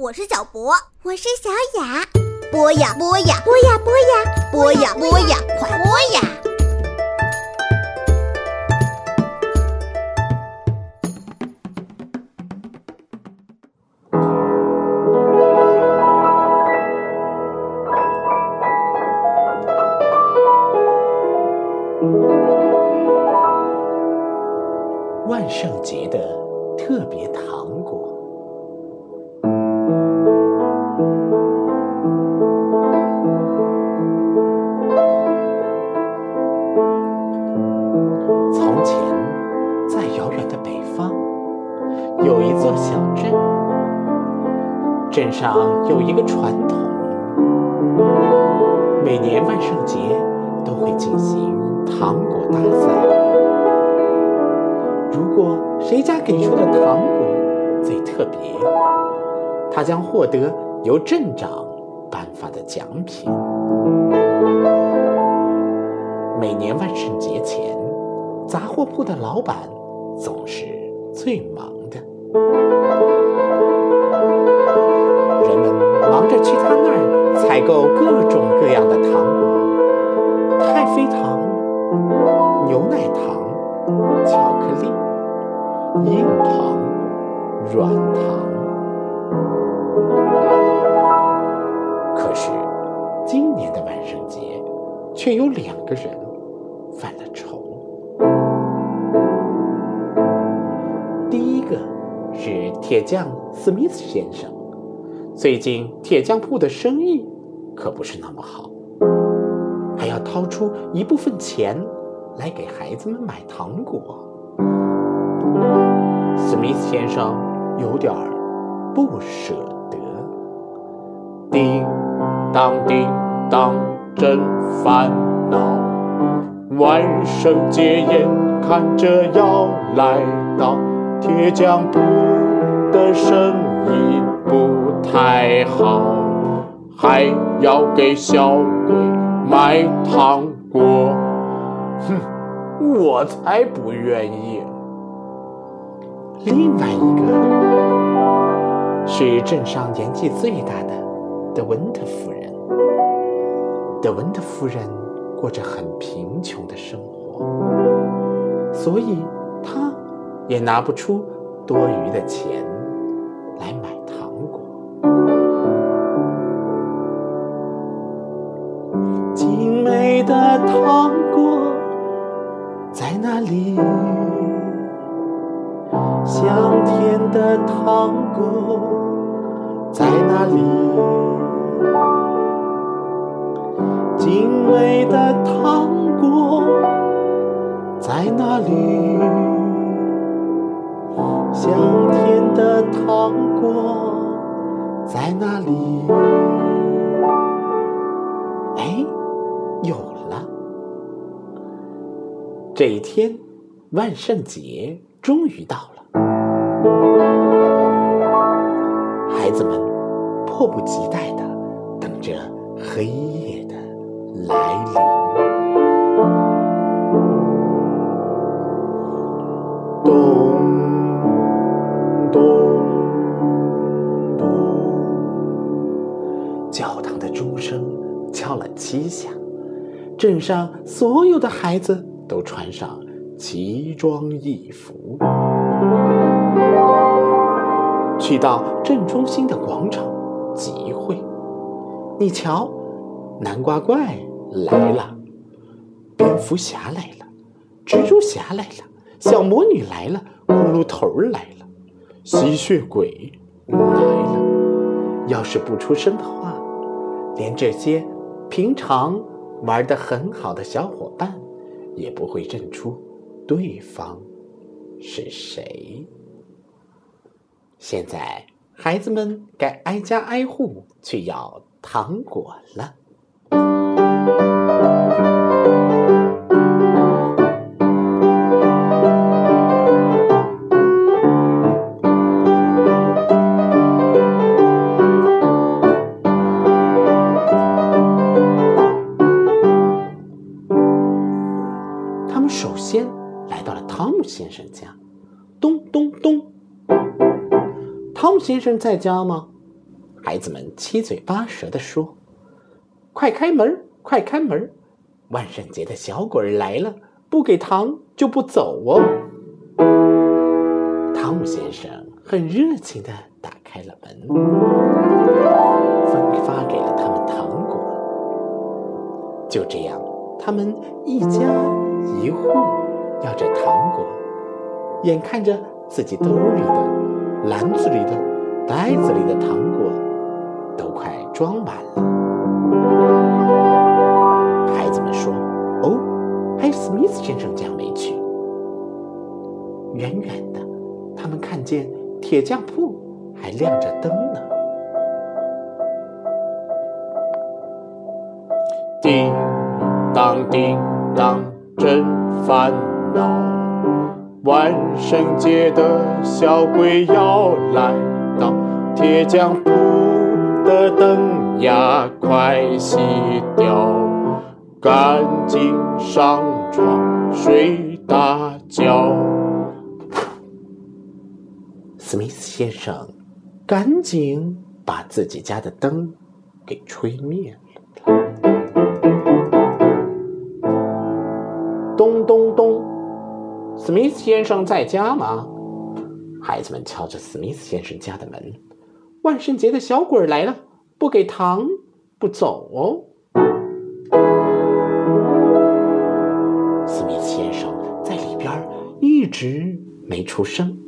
我是小博，我是小雅。播呀播呀，播呀播呀，播呀播呀，快播呀！万圣节的特别糖果。镇上有一个传统，每年万圣节都会进行糖果大赛。如果谁家给出的糖果最特别，他将获得由镇长颁发的奖品。每年万圣节前，杂货铺的老板总是最忙的，购各种各样的糖果：太妃糖、牛奶糖、巧克力。硬糖、软糖，可是今年的万圣节却有两个人犯了愁。第一个是铁匠史密斯先生，最近铁匠铺的生意可不是那么好，还要掏出一部分钱来给孩子们买糖果。史密斯先生有点不舍得。叮当叮当，真烦恼！万圣节眼看着要来到，铁匠铺的生意不太好，还要给小鬼买糖果。哼，我才不愿意！另外一个是镇上年纪最大的德文特夫人。德文特夫人过着很贫穷的生活，所以她也拿不出多余的钱来买的糖果在哪里？香甜的糖果在哪里？精美的糖果在哪里？香甜的糖果在哪里？哎，这一天，万圣节终于到了。孩子们迫不及待地等着黑夜的来临。咚咚咚，教堂的钟声敲了七下，镇上所有的孩子都穿上奇装异服。去到镇中心的广场集会。你瞧，南瓜怪来了，蝙蝠侠来了，蜘蛛侠来了，小魔女来了，骷髅头来了，吸血鬼来了。要是不出声的话，连这些平常玩的很好的小伙伴也不会认出对方是谁。现在，孩子们该挨家挨户去要糖果了。先生家，咚咚咚。汤姆先生在家吗？孩子们七嘴八舌地说：“快开门，快开门！万圣节的小鬼来了，不给糖就不走哦。”汤姆先生很热情地打开了门，分发给了他们糖果。就这样，他们一家一户要着糖果，眼看着自己兜里的、篮子里的、袋子里的糖果都快装满了。孩子们说：“哦，还有史密斯先生家没去。”远远的，他们看见铁匠铺还亮着灯呢。叮当叮当真烦闹，万圣节的小鬼要来到，铁匠铺的灯呀快熄掉，赶紧上床睡大觉。史密斯先生赶紧把自己家的灯给吹灭了。史密斯先生在家吗？孩子们敲着史密斯先生家的门。万圣节的小鬼来了，不给糖不走哦。史密斯先生在里边一直没出声，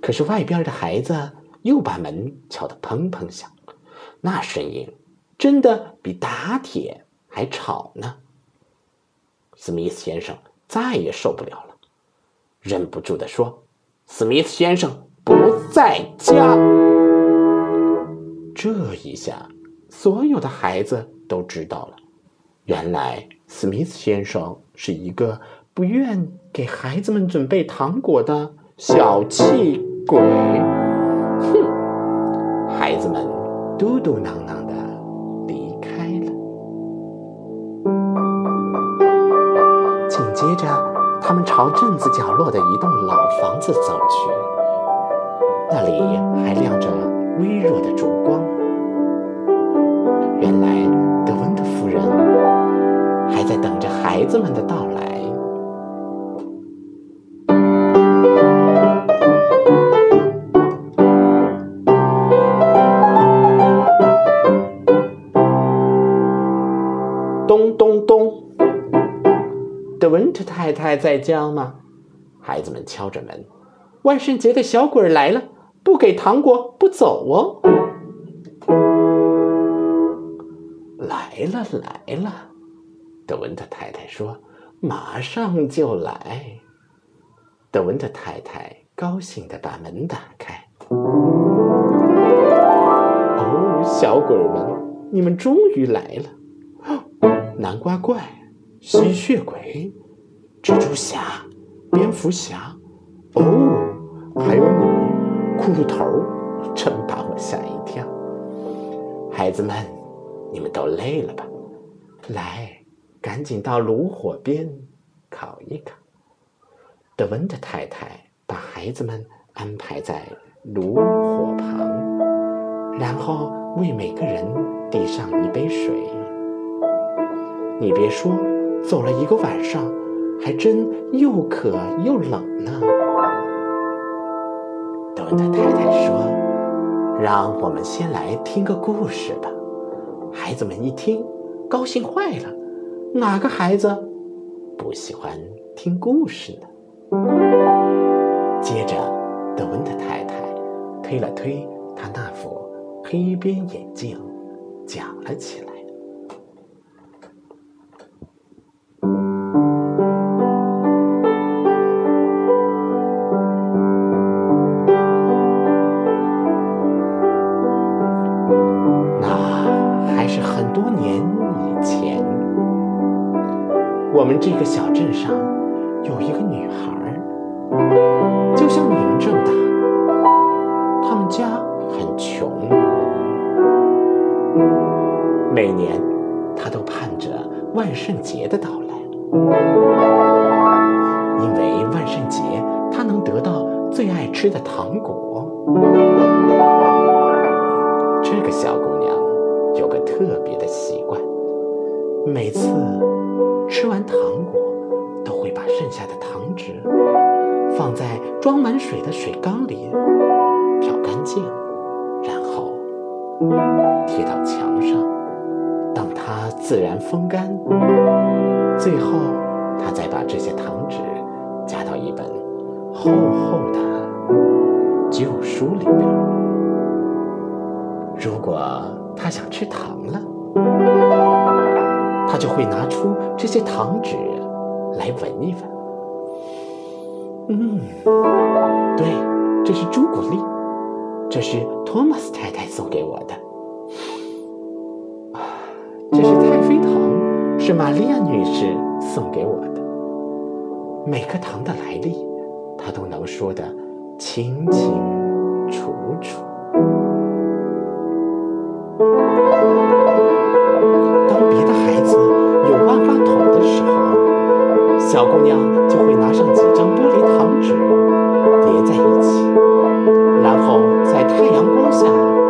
可是外边的孩子又把门敲得砰砰响，那声音真的比打铁还吵呢。史密斯先生再也受不了了，忍不住地说：“史密斯先生不在家。”这一下，所有的孩子都知道了，原来史密斯先生是一个不愿给孩子们准备糖果的小气鬼。哼！孩子们嘟嘟囔囔他们朝镇子角落的一栋老房子走去，那里还亮着微弱的烛光。原来，德温特夫人还在等着孩子们的到来。太太在家吗？孩子们敲着门。万圣节的小鬼来了，不给糖果不走哦。来了来了，德文特太太说：“马上就来。”德文特太太高兴地把门打开。哦，小鬼们，你们终于来了！南瓜怪、吸血鬼、蜘蛛侠、蝙蝠侠，哦，还有你，骷髅头，真把我吓一跳。孩子们，你们都累了吧？来，赶紧到炉火边烤一烤。德温特太太把孩子们安排在炉火旁，然后为每个人递上一杯水。你别说，走了一个晚上，还真又渴又冷呢。德温特太太说：“让我们先来听个故事吧。”孩子们一听，高兴坏了。哪个孩子不喜欢听故事呢？接着，德温特太太推了推他那副黑边眼镜，讲了起来。上有一个女孩，就像你们这么大。他们家很穷，每年她都盼着万圣节的到来，因为万圣节她能得到最爱吃的糖果。这个小姑娘有个特别的习惯，每次吃完糖果，剩下的糖纸放在装满水的水缸里，漂干净，然后贴到墙上，等它自然风干。最后，他再把这些糖纸夹到一本厚厚的旧书里边。如果他想吃糖了，他就会拿出这些糖纸来闻一闻。嗯，对，这是朱古力，这是托马斯太太送给我的。啊，这是太妃糖，是玛利亚女士送给我的。每颗糖的来历，她都能说得清清楚楚。姑娘就会拿上几张玻璃糖纸叠在一起，然后在太阳光下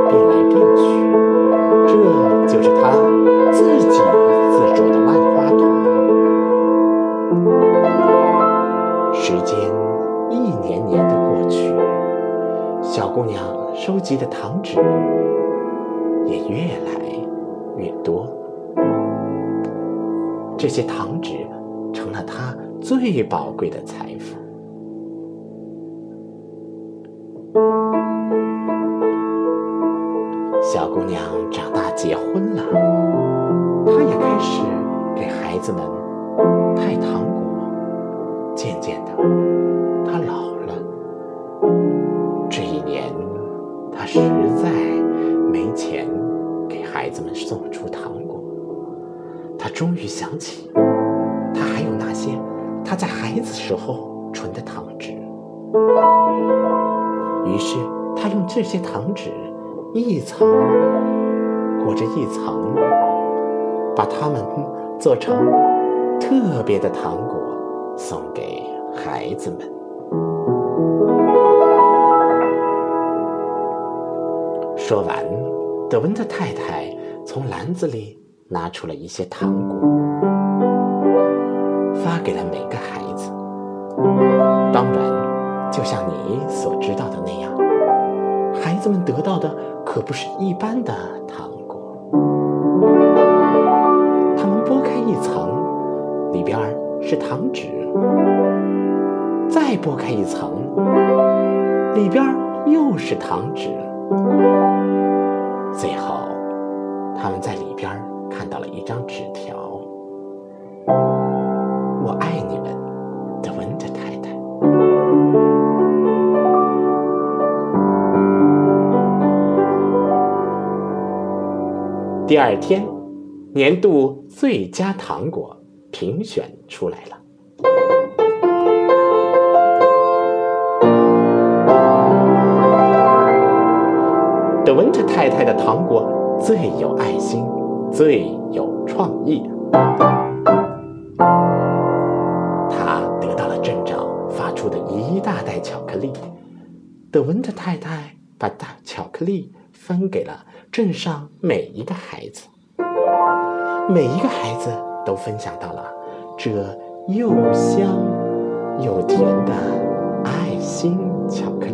变来变去。这就是她自己自作的万花筒。时间一年年的过去，小姑娘收集的糖纸也越来越多。这些糖纸成了她最宝贵的财富。小姑娘长大结婚了，她也开始给孩子们派糖果。渐渐的，她老了。这一年，她实在没钱给孩子们送出糖果。她终于想起，他在孩子时候存的糖纸。于是，他用这些糖纸一层裹着一层，把它们做成特别的糖果。送给孩子们。说完，德温特太太从篮子里拿出了一些糖果，发给了每个。当然，就像你所知道的那样，孩子们得到的可不是一般的糖果。他们剥开一层，里边是糖纸。再剥开一层，里边又是糖纸。最后，他们在里边看到了一张纸条：“第二天，年度最佳糖果评选出来了。德文特太太的糖果最有爱心，最有创意。他得到了镇长发出的一大袋巧克力。德文特太太把大巧克力分给了镇上每一个孩子，每一个孩子都分享到了这又香又甜的爱心巧克力。